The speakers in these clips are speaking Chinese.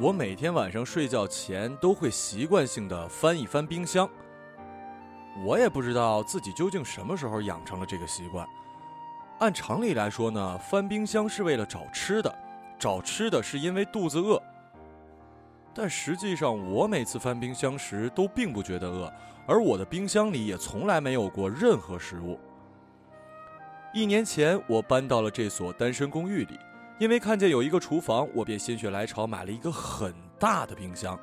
我每天晚上睡觉前都会习惯性的翻一翻冰箱。我也不知道自己究竟什么时候养成了这个习惯。按常理来说呢，翻冰箱是为了找吃的，找吃的是因为肚子饿。但实际上，我每次翻冰箱时都并不觉得饿，而我的冰箱里也从来没有过任何食物。一年前，我搬到了这所单身公寓里，因为看见有一个厨房，我便心血来潮买了一个很大的冰箱。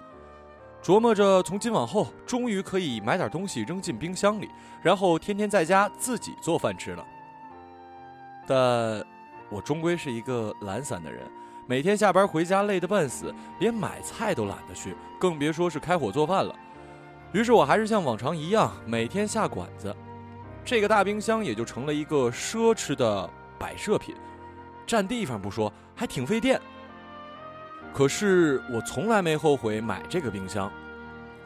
琢磨着从今往后，终于可以买点东西扔进冰箱里，然后天天在家自己做饭吃了。但，我终归是一个懒散的人，每天下班回家累得半死，连买菜都懒得去，更别说是开火做饭了。于是我还是像往常一样，每天下馆子，这个大冰箱也就成了一个奢侈的摆设品，占地方不说，还挺费电。可是我从来没后悔买这个冰箱，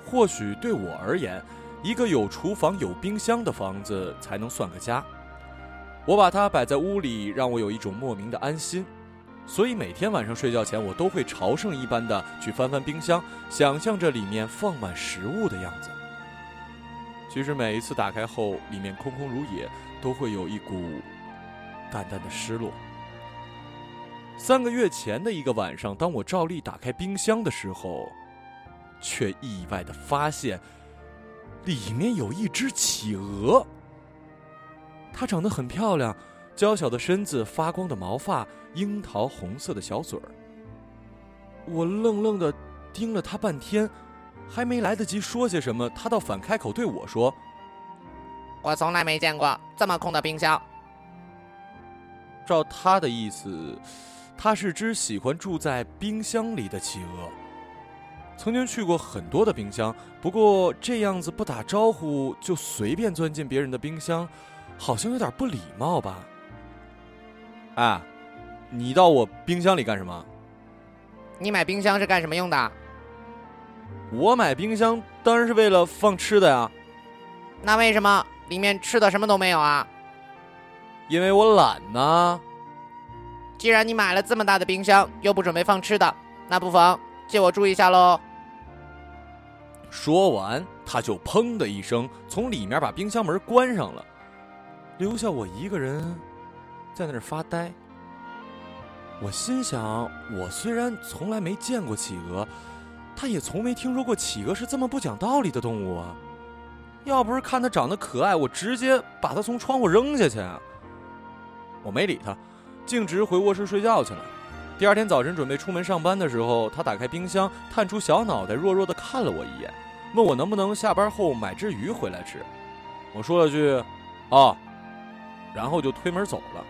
或许对我而言，一个有厨房、有冰箱的房子才能算个家。我把它摆在屋里，让我有一种莫名的安心，所以每天晚上睡觉前，我都会朝圣一般的去翻翻冰箱，想象着里面放满食物的样子。其实每一次打开后，里面空空如也，都会有一股淡淡的失落。三个月前的一个晚上，当我照例打开冰箱的时候，却意外的发现，里面有一只企鹅。它长得很漂亮，娇小的身子，发光的毛发，樱桃红色的小嘴儿。我愣愣的盯了它半天，还没来得及说些什么，它倒反开口对我说：“我从来没见过这么空的冰箱。”照他的意思。它是只喜欢住在冰箱里的企鹅，曾经去过很多的冰箱，不过这样子不打招呼就随便钻进别人的冰箱，好像有点不礼貌吧？哎，你到我冰箱里干什么？你买冰箱是干什么用的？我买冰箱当然是为了放吃的呀。那为什么里面吃的什么都没有啊？因为我懒呢。既然你买了这么大的冰箱，又不准备放吃的，那不妨借我住一下喽。说完，他就砰的一声从里面把冰箱门关上了，留下我一个人在那儿发呆。我心想，我虽然从来没见过企鹅，他也从没听说过企鹅是这么不讲道理的动物啊。要不是看它长得可爱，我直接把它从窗户扔下去。我没理他。径直回卧室睡觉去了。第二天早晨准备出门上班的时候，他打开冰箱，探出小脑袋，弱弱的看了我一眼，问我能不能下班后买只鱼回来吃。我说了句“哦”，然后就推门走了，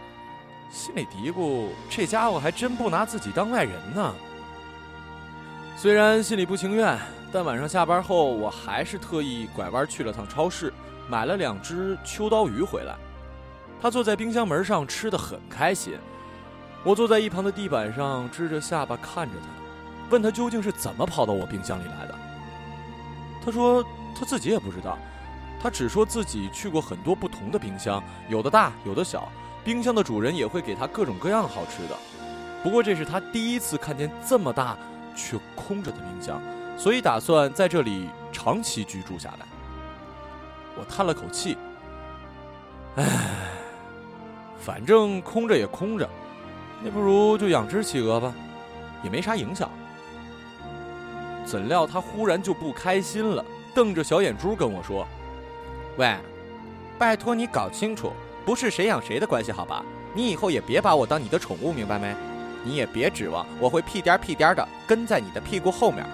心里嘀咕：这家伙还真不拿自己当外人呢。虽然心里不情愿，但晚上下班后，我还是特意拐弯去了趟超市，买了两只秋刀鱼回来。他坐在冰箱门上，吃的很开心。我坐在一旁的地板上，支着下巴看着他，问他究竟是怎么跑到我冰箱里来的。他说他自己也不知道，他只说自己去过很多不同的冰箱，有的大，有的小。冰箱的主人也会给他各种各样好吃的。不过这是他第一次看见这么大却空着的冰箱，所以打算在这里长期居住下来。我叹了口气，唉，反正空着也空着。那不如就养只企鹅吧，也没啥影响。怎料他忽然就不开心了，瞪着小眼珠跟我说：“喂，拜托你搞清楚，不是谁养谁的关系，好吧？你以后也别把我当你的宠物，明白没？你也别指望我会屁颠屁颠的跟在你的屁股后面。”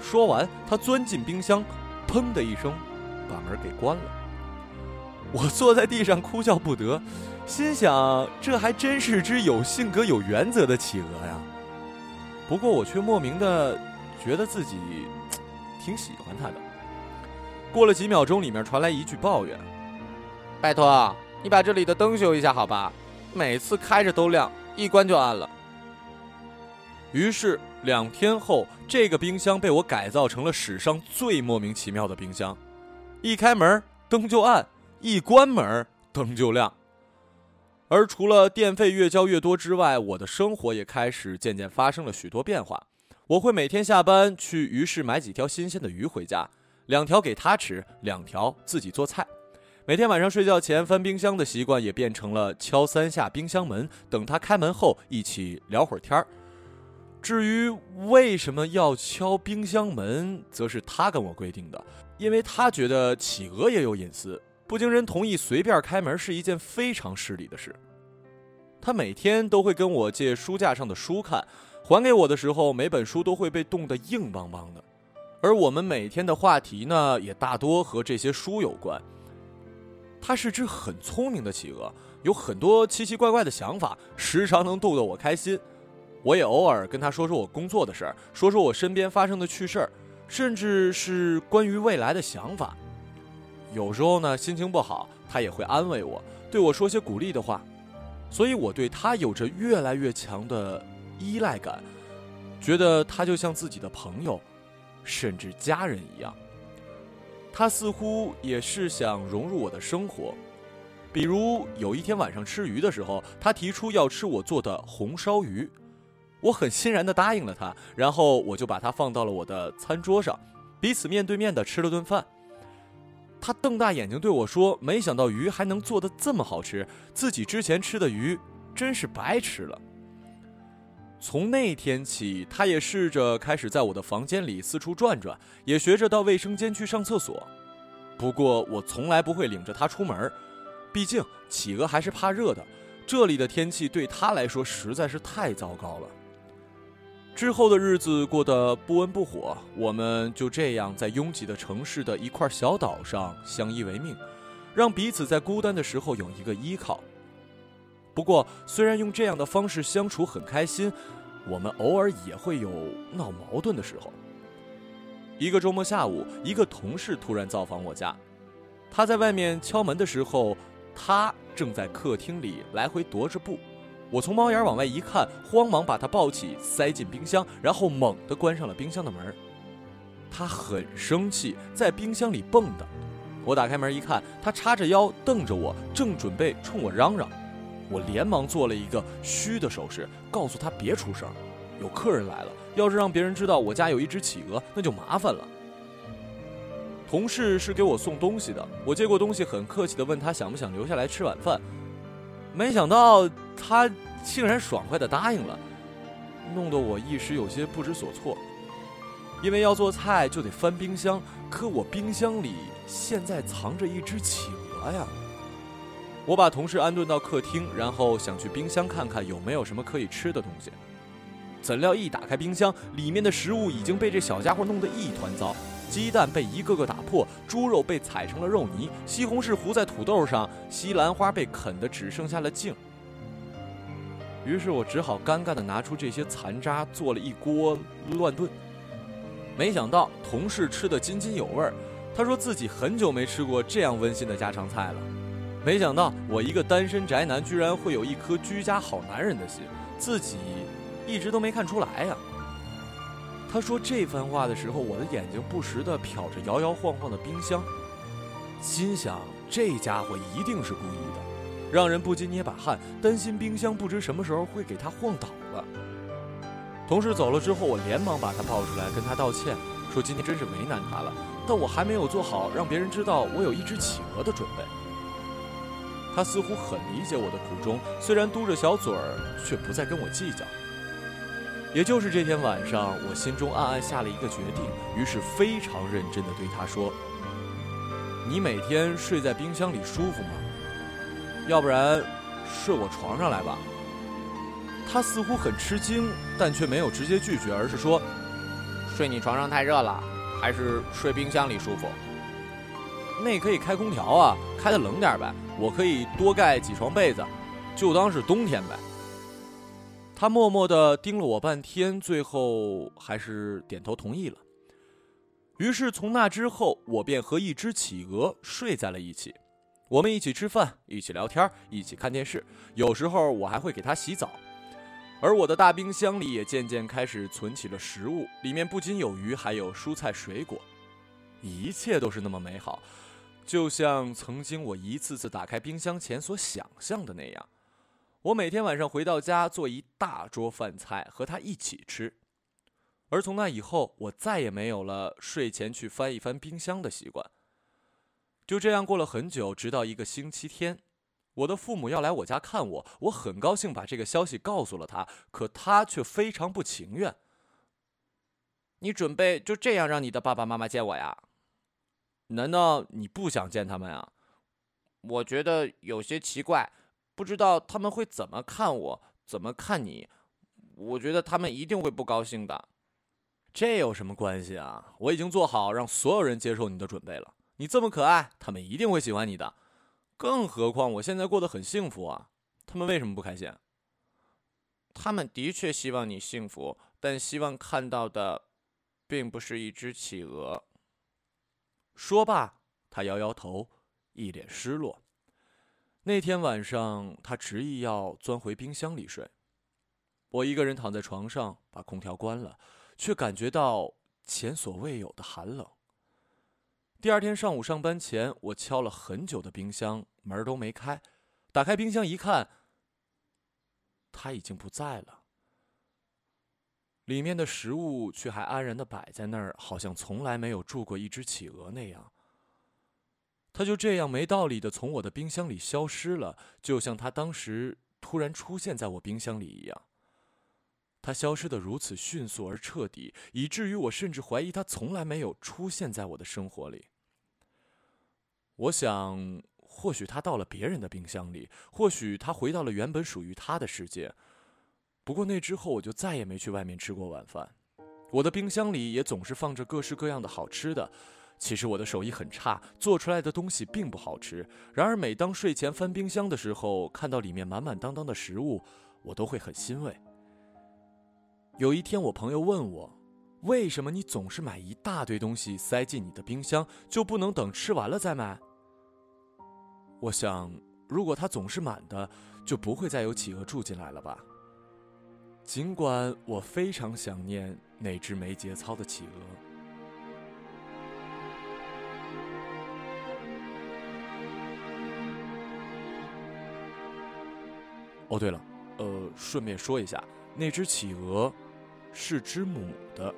说完，他钻进冰箱，砰的一声，把门给关了。我坐在地上哭笑不得。心想，这还真是只有性格、有原则的企鹅呀。不过我却莫名的觉得自己挺喜欢它的。过了几秒钟，里面传来一句抱怨：“拜托，你把这里的灯修一下好吧？每次开着都亮，一关就暗了。”于是两天后，这个冰箱被我改造成了史上最莫名其妙的冰箱：一开门灯就暗，一关门灯就亮。而除了电费越交越多之外，我的生活也开始渐渐发生了许多变化。我会每天下班去鱼市买几条新鲜的鱼回家，两条给他吃，两条自己做菜。每天晚上睡觉前翻冰箱的习惯也变成了敲三下冰箱门，等他开门后一起聊会儿天儿。至于为什么要敲冰箱门，则是他跟我规定的，因为他觉得企鹅也有隐私，不经人同意随便开门是一件非常失礼的事。他每天都会跟我借书架上的书看，还给我的时候，每本书都会被冻得硬邦邦的。而我们每天的话题呢，也大多和这些书有关。它是只很聪明的企鹅，有很多奇奇怪怪的想法，时常能逗得我开心。我也偶尔跟他说说我工作的事儿，说说我身边发生的趣事儿，甚至是关于未来的想法。有时候呢，心情不好，他也会安慰我，对我说些鼓励的话。所以我对他有着越来越强的依赖感，觉得他就像自己的朋友，甚至家人一样。他似乎也是想融入我的生活，比如有一天晚上吃鱼的时候，他提出要吃我做的红烧鱼，我很欣然地答应了他，然后我就把它放到了我的餐桌上，彼此面对面地吃了顿饭。他瞪大眼睛对我说：“没想到鱼还能做的这么好吃，自己之前吃的鱼真是白吃了。”从那天起，他也试着开始在我的房间里四处转转，也学着到卫生间去上厕所。不过，我从来不会领着他出门，毕竟企鹅还是怕热的，这里的天气对他来说实在是太糟糕了。之后的日子过得不温不火，我们就这样在拥挤的城市的一块小岛上相依为命，让彼此在孤单的时候有一个依靠。不过，虽然用这样的方式相处很开心，我们偶尔也会有闹矛盾的时候。一个周末下午，一个同事突然造访我家，他在外面敲门的时候，他正在客厅里来回踱着步。我从猫眼往外一看，慌忙把它抱起，塞进冰箱，然后猛地关上了冰箱的门。他很生气，在冰箱里蹦跶。我打开门一看，他叉着腰瞪着我，正准备冲我嚷嚷。我连忙做了一个嘘的手势，告诉他别出声，有客人来了。要是让别人知道我家有一只企鹅，那就麻烦了。同事是给我送东西的，我接过东西，很客气地问他想不想留下来吃晚饭。没想到他竟然爽快地答应了，弄得我一时有些不知所措。因为要做菜就得翻冰箱，可我冰箱里现在藏着一只企鹅呀。我把同事安顿到客厅，然后想去冰箱看看有没有什么可以吃的东西。怎料一打开冰箱，里面的食物已经被这小家伙弄得一团糟：鸡蛋被一个个打破，猪肉被踩成了肉泥，西红柿糊在土豆上，西兰花被啃得只剩下了茎。于是我只好尴尬地拿出这些残渣，做了一锅乱炖。没想到同事吃得津津有味，他说自己很久没吃过这样温馨的家常菜了。没想到我一个单身宅男，居然会有一颗居家好男人的心，自己一直都没看出来呀。他说这番话的时候，我的眼睛不时地瞟着摇摇晃晃的冰箱，心想这家伙一定是故意的，让人不禁捏把汗，担心冰箱不知什么时候会给他晃倒了。同事走了之后，我连忙把他抱出来，跟他道歉，说今天真是为难他了，但我还没有做好让别人知道我有一只企鹅的准备。他似乎很理解我的苦衷，虽然嘟着小嘴儿，却不再跟我计较。也就是这天晚上，我心中暗暗下了一个决定，于是非常认真地对他说：“你每天睡在冰箱里舒服吗？要不然睡我床上来吧。”他似乎很吃惊，但却没有直接拒绝，而是说：“睡你床上太热了，还是睡冰箱里舒服？那可以开空调啊，开的冷点呗。”我可以多盖几床被子，就当是冬天呗。他默默地盯了我半天，最后还是点头同意了。于是从那之后，我便和一只企鹅睡在了一起。我们一起吃饭，一起聊天，一起看电视。有时候我还会给它洗澡。而我的大冰箱里也渐渐开始存起了食物，里面不仅有鱼，还有蔬菜水果，一切都是那么美好。就像曾经我一次次打开冰箱前所想象的那样，我每天晚上回到家做一大桌饭菜和他一起吃。而从那以后，我再也没有了睡前去翻一翻冰箱的习惯。就这样过了很久，直到一个星期天，我的父母要来我家看我，我很高兴把这个消息告诉了他，可他却非常不情愿。你准备就这样让你的爸爸妈妈见我呀？难道你不想见他们啊？我觉得有些奇怪，不知道他们会怎么看我，怎么看你。我觉得他们一定会不高兴的。这有什么关系啊？我已经做好让所有人接受你的准备了。你这么可爱，他们一定会喜欢你的。更何况我现在过得很幸福啊，他们为什么不开心？他们的确希望你幸福，但希望看到的。并不是一只企鹅。说罢，他摇摇头，一脸失落。那天晚上，他执意要钻回冰箱里睡。我一个人躺在床上，把空调关了，却感觉到前所未有的寒冷。第二天上午上班前，我敲了很久的冰箱，门都没开。打开冰箱一看，他已经不在了。里面的食物却还安然的摆在那儿，好像从来没有住过一只企鹅那样。他就这样没道理的从我的冰箱里消失了，就像他当时突然出现在我冰箱里一样。他消失的如此迅速而彻底，以至于我甚至怀疑他从来没有出现在我的生活里。我想，或许他到了别人的冰箱里，或许他回到了原本属于他的世界。不过那之后，我就再也没去外面吃过晚饭。我的冰箱里也总是放着各式各样的好吃的。其实我的手艺很差，做出来的东西并不好吃。然而每当睡前翻冰箱的时候，看到里面满满当当的食物，我都会很欣慰。有一天，我朋友问我：“为什么你总是买一大堆东西塞进你的冰箱，就不能等吃完了再买？”我想，如果它总是满的，就不会再有企鹅住进来了吧。尽管我非常想念那只没节操的企鹅。哦，对了，呃，顺便说一下，那只企鹅是只母的。